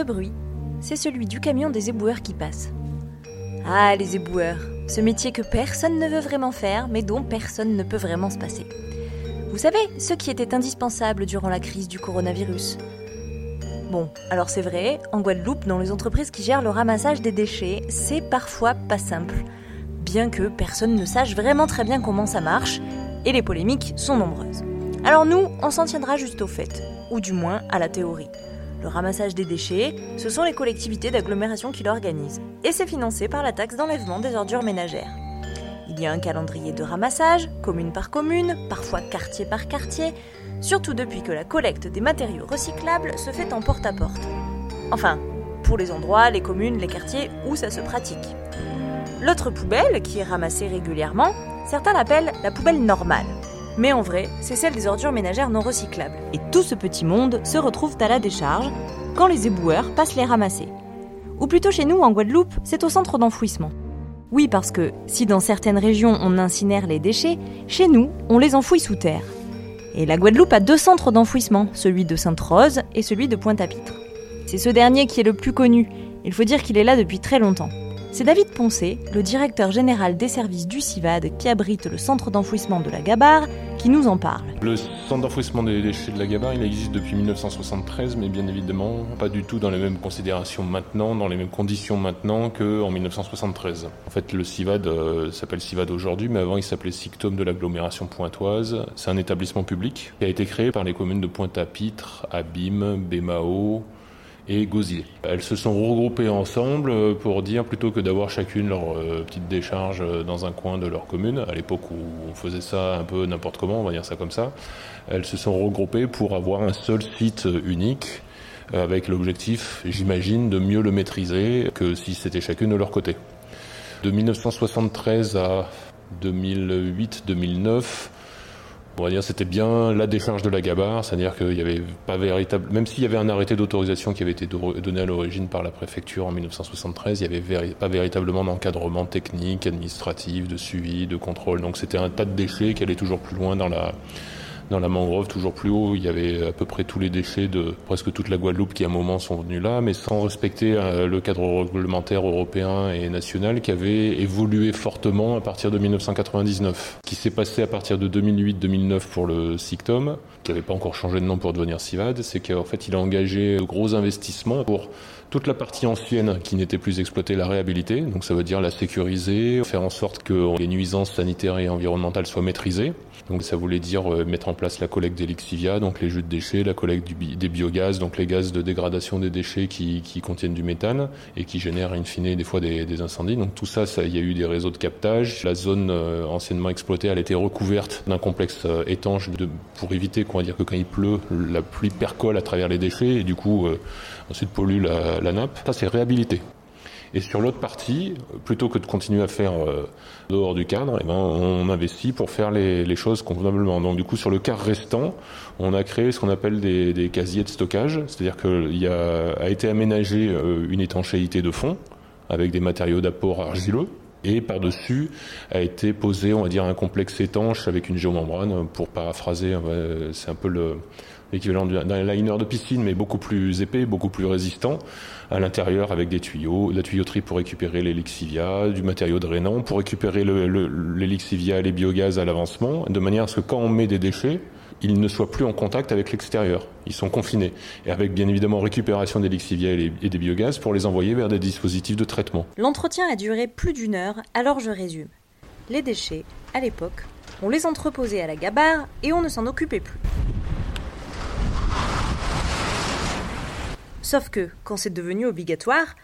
Ce bruit, c'est celui du camion des éboueurs qui passe. Ah, les éboueurs, ce métier que personne ne veut vraiment faire, mais dont personne ne peut vraiment se passer. Vous savez, ceux qui étaient indispensables durant la crise du coronavirus. Bon, alors c'est vrai, en Guadeloupe, dans les entreprises qui gèrent le ramassage des déchets, c'est parfois pas simple. Bien que personne ne sache vraiment très bien comment ça marche, et les polémiques sont nombreuses. Alors nous, on s'en tiendra juste au fait, ou du moins à la théorie. Le ramassage des déchets, ce sont les collectivités d'agglomération qui l'organisent, et c'est financé par la taxe d'enlèvement des ordures ménagères. Il y a un calendrier de ramassage, commune par commune, parfois quartier par quartier, surtout depuis que la collecte des matériaux recyclables se fait en porte-à-porte. Enfin, pour les endroits, les communes, les quartiers où ça se pratique. L'autre poubelle, qui est ramassée régulièrement, certains l'appellent la poubelle normale. Mais en vrai, c'est celle des ordures ménagères non recyclables. Et tout ce petit monde se retrouve à la décharge quand les éboueurs passent les ramasser. Ou plutôt chez nous, en Guadeloupe, c'est au centre d'enfouissement. Oui, parce que si dans certaines régions on incinère les déchets, chez nous, on les enfouit sous terre. Et la Guadeloupe a deux centres d'enfouissement, celui de Sainte-Rose et celui de Pointe-à-Pitre. C'est ce dernier qui est le plus connu. Il faut dire qu'il est là depuis très longtemps. C'est David Poncé, le directeur général des services du CIVAD qui abrite le centre d'enfouissement de la Gabarre, qui nous en parle. Le centre d'enfouissement des déchets de la Gabarre, il existe depuis 1973, mais bien évidemment pas du tout dans les mêmes considérations maintenant, dans les mêmes conditions maintenant qu'en 1973. En fait, le CIVAD euh, s'appelle CIVAD aujourd'hui, mais avant il s'appelait SICTOM de l'agglomération pointoise. C'est un établissement public qui a été créé par les communes de Pointe-à-Pitre, Abîme, Bémao, et Gosier. Elles se sont regroupées ensemble pour dire plutôt que d'avoir chacune leur euh, petite décharge dans un coin de leur commune, à l'époque où on faisait ça un peu n'importe comment, on va dire ça comme ça, elles se sont regroupées pour avoir un seul site unique avec l'objectif, j'imagine, de mieux le maîtriser que si c'était chacune de leur côté. De 1973 à 2008-2009, on va dire c'était bien la décharge de la gabarre, c'est-à-dire qu'il n'y avait pas véritable, même s'il y avait un arrêté d'autorisation qui avait été donné à l'origine par la préfecture en 1973, il n'y avait pas véritablement d'encadrement technique, administratif, de suivi, de contrôle. Donc c'était un tas de déchets qui allaient toujours plus loin dans la dans la mangrove, toujours plus haut, il y avait à peu près tous les déchets de presque toute la Guadeloupe qui à un moment sont venus là, mais sans respecter euh, le cadre réglementaire européen et national qui avait évolué fortement à partir de 1999. Ce qui s'est passé à partir de 2008-2009 pour le SICTOM, qui n'avait pas encore changé de nom pour devenir CIVAD, c'est qu'en fait il a engagé de gros investissements pour toute la partie ancienne qui n'était plus exploitée, la réhabiliter. Donc ça veut dire la sécuriser, faire en sorte que les nuisances sanitaires et environnementales soient maîtrisées. Donc ça voulait dire euh, mettre en place la collecte des lixivia, donc les jus de déchets, la collecte des biogaz, donc les gaz de dégradation des déchets qui, contiennent du méthane et qui génèrent in fine des fois des, incendies. Donc tout ça, il y a eu des réseaux de captage. La zone euh, anciennement exploitée, elle été recouverte d'un complexe euh, étanche de, pour éviter qu'on va dire que quand il pleut, la pluie percole à travers les déchets et du coup ensuite pollue la, la nappe. Ça c'est réhabilité. Et sur l'autre partie, plutôt que de continuer à faire euh, dehors du cadre, eh ben, on investit pour faire les, les, choses convenablement. Donc du coup, sur le quart restant, on a créé ce qu'on appelle des, des, casiers de stockage, c'est-à-dire qu'il a, a été aménagé euh, une étanchéité de fond avec des matériaux d'apport argileux. Et par-dessus a été posé, on va dire, un complexe étanche avec une géomembrane, pour paraphraser, c'est un peu le, l'équivalent d'un liner de piscine, mais beaucoup plus épais, beaucoup plus résistant, à l'intérieur avec des tuyaux, la tuyauterie pour récupérer les lixivia, du matériau drainant, pour récupérer le, et les biogaz à l'avancement, de manière à ce que quand on met des déchets, ils ne soient plus en contact avec l'extérieur. Ils sont confinés. Et avec bien évidemment récupération des lixivia et, et des biogaz pour les envoyer vers des dispositifs de traitement. L'entretien a duré plus d'une heure, alors je résume. Les déchets, à l'époque, on les entreposait à la gabarre et on ne s'en occupait plus. Sauf que, quand c'est devenu obligatoire,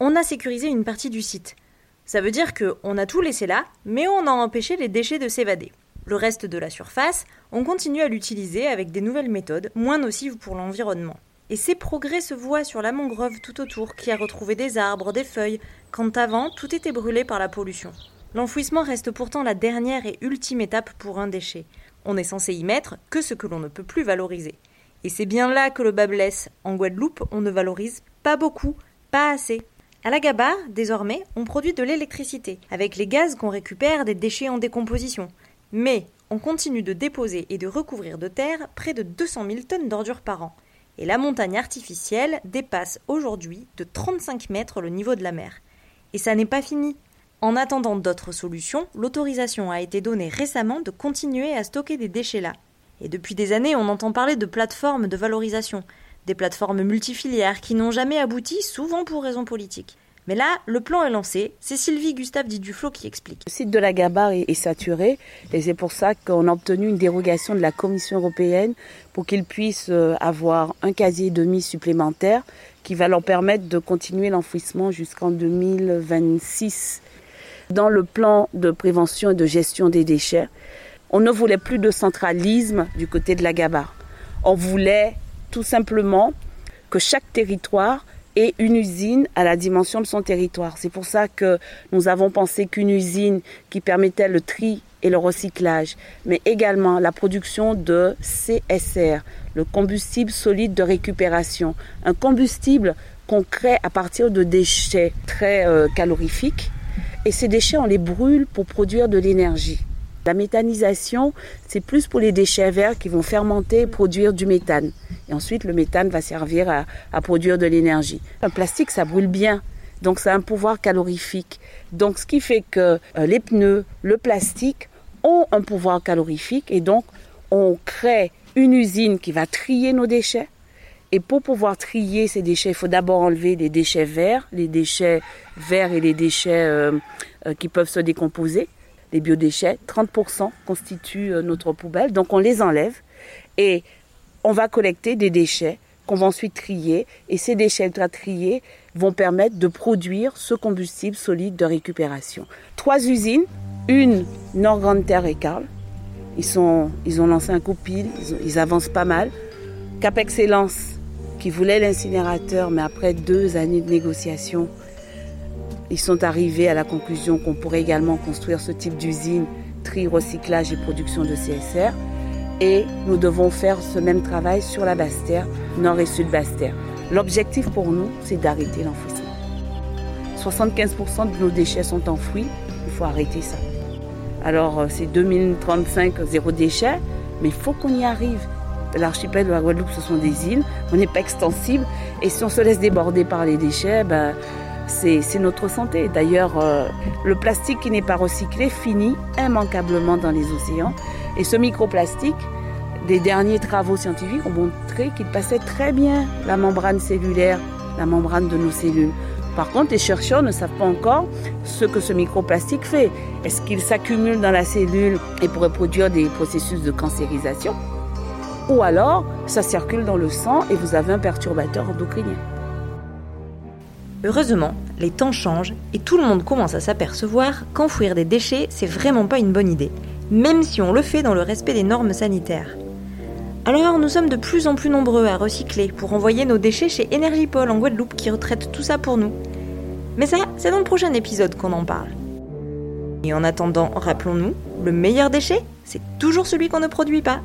on a sécurisé une partie du site. Ça veut dire qu'on a tout laissé là, mais on a empêché les déchets de s'évader. Le reste de la surface, on continue à l'utiliser avec des nouvelles méthodes, moins nocives pour l'environnement. Et ces progrès se voient sur la mangrove tout autour, qui a retrouvé des arbres, des feuilles, quand avant tout était brûlé par la pollution. L'enfouissement reste pourtant la dernière et ultime étape pour un déchet. On est censé y mettre que ce que l'on ne peut plus valoriser. Et c'est bien là que le bas blesse. En Guadeloupe, on ne valorise pas beaucoup, pas assez. À la Gabarre, désormais, on produit de l'électricité, avec les gaz qu'on récupère des déchets en décomposition. Mais on continue de déposer et de recouvrir de terre près de 200 000 tonnes d'ordures par an. Et la montagne artificielle dépasse aujourd'hui de 35 mètres le niveau de la mer. Et ça n'est pas fini. En attendant d'autres solutions, l'autorisation a été donnée récemment de continuer à stocker des déchets là. Et depuis des années, on entend parler de plateformes de valorisation, des plateformes multifilières qui n'ont jamais abouti, souvent pour raisons politiques. Mais là, le plan est lancé. C'est Sylvie Gustave dit Duflo qui explique. Le site de la Gabar est, saturé et c'est pour ça qu'on a obtenu une dérogation de la Commission européenne pour qu'ils puissent euh, avoir un casier de mise supplémentaire qui va leur permettre de continuer l'enfouissement jusqu'en 2026. Dans le plan de prévention et de gestion des déchets, on ne voulait plus de centralisme du côté de la Gabar. On voulait tout simplement que chaque territoire ait une usine à la dimension de son territoire. C'est pour ça que nous avons pensé qu'une usine qui permettait le tri et le recyclage, mais également la production de CSR, le combustible solide de récupération, un combustible qu'on crée à partir de déchets très euh, calorifiques. Et ces déchets, on les brûle pour produire de l'énergie. La méthanisation, c'est plus pour les déchets verts qui vont fermenter et produire du méthane. Et ensuite, le méthane va servir à, produire de l'énergie. Un plastique, ça brûle bien. Donc, ça a un pouvoir calorifique. Donc, ce qui fait que euh, les pneus, le plastique ont un pouvoir calorifique. Et donc, on crée une usine qui va trier nos déchets. Et pour pouvoir trier ces déchets, il faut d'abord enlever les déchets verts, les déchets verts et les déchets euh, euh, qui peuvent se décomposer les biodéchets, 30% constituent euh, notre poubelle. Donc on les enlève et on va collecter des déchets qu'on va ensuite trier. Et ces déchets ultra triés vont permettre de produire ce combustible solide de récupération. Trois usines, une Nord Grande Terre et Carl. Ils, sont, ils ont lancé un coup pile, ils, ils avancent pas mal. Cap Excellence, qui voulait l'incinérateur, mais après deux années de négociations, ils sont arrivés à la conclusion qu'on pourrait également construire ce type d'usine, tri, recyclage et production de CSR. Et nous devons faire ce même travail sur la Basse-Terre, Nord et Sud Basse-Terre. L'objectif pour nous, c'est d'arrêter l'enfouissement. 75% de nos déchets sont enfouis, il faut arrêter ça. Alors euh, c'est 2035 zéro déchet, mais il faut qu'on y arrive. L'archipel de la Guadeloupe, ce sont des îles, on n'est pas extensible, et si on se laisse déborder par les déchets, ben, c'est notre santé. D'ailleurs, euh, le plastique qui n'est pas recyclé finit immanquablement dans les océans. Et ce microplastique, des derniers travaux scientifiques ont montré qu'il passait très bien la membrane cellulaire, la membrane de nos cellules. Par contre, les chercheurs ne savent pas encore ce que ce microplastique fait. Est-ce qu'il s'accumule dans la cellule et pourrait produire des processus de cancérisation? Ou alors, ça circule dans le sang et vous avez un perturbateur endocrinien. Heureusement, les temps changent et tout le monde commence à s'apercevoir qu'enfouir des déchets, c'est vraiment pas une bonne idée, même si on le fait dans le respect des normes sanitaires. Alors nous sommes de plus en plus nombreux à recycler pour envoyer nos déchets chez Energypol en Guadeloupe qui retraite tout ça pour nous. Mais ça, c'est dans le prochain épisode qu'on en parle. Et en attendant, rappelons-nous, le meilleur déchet, c'est toujours celui qu'on ne produit pas.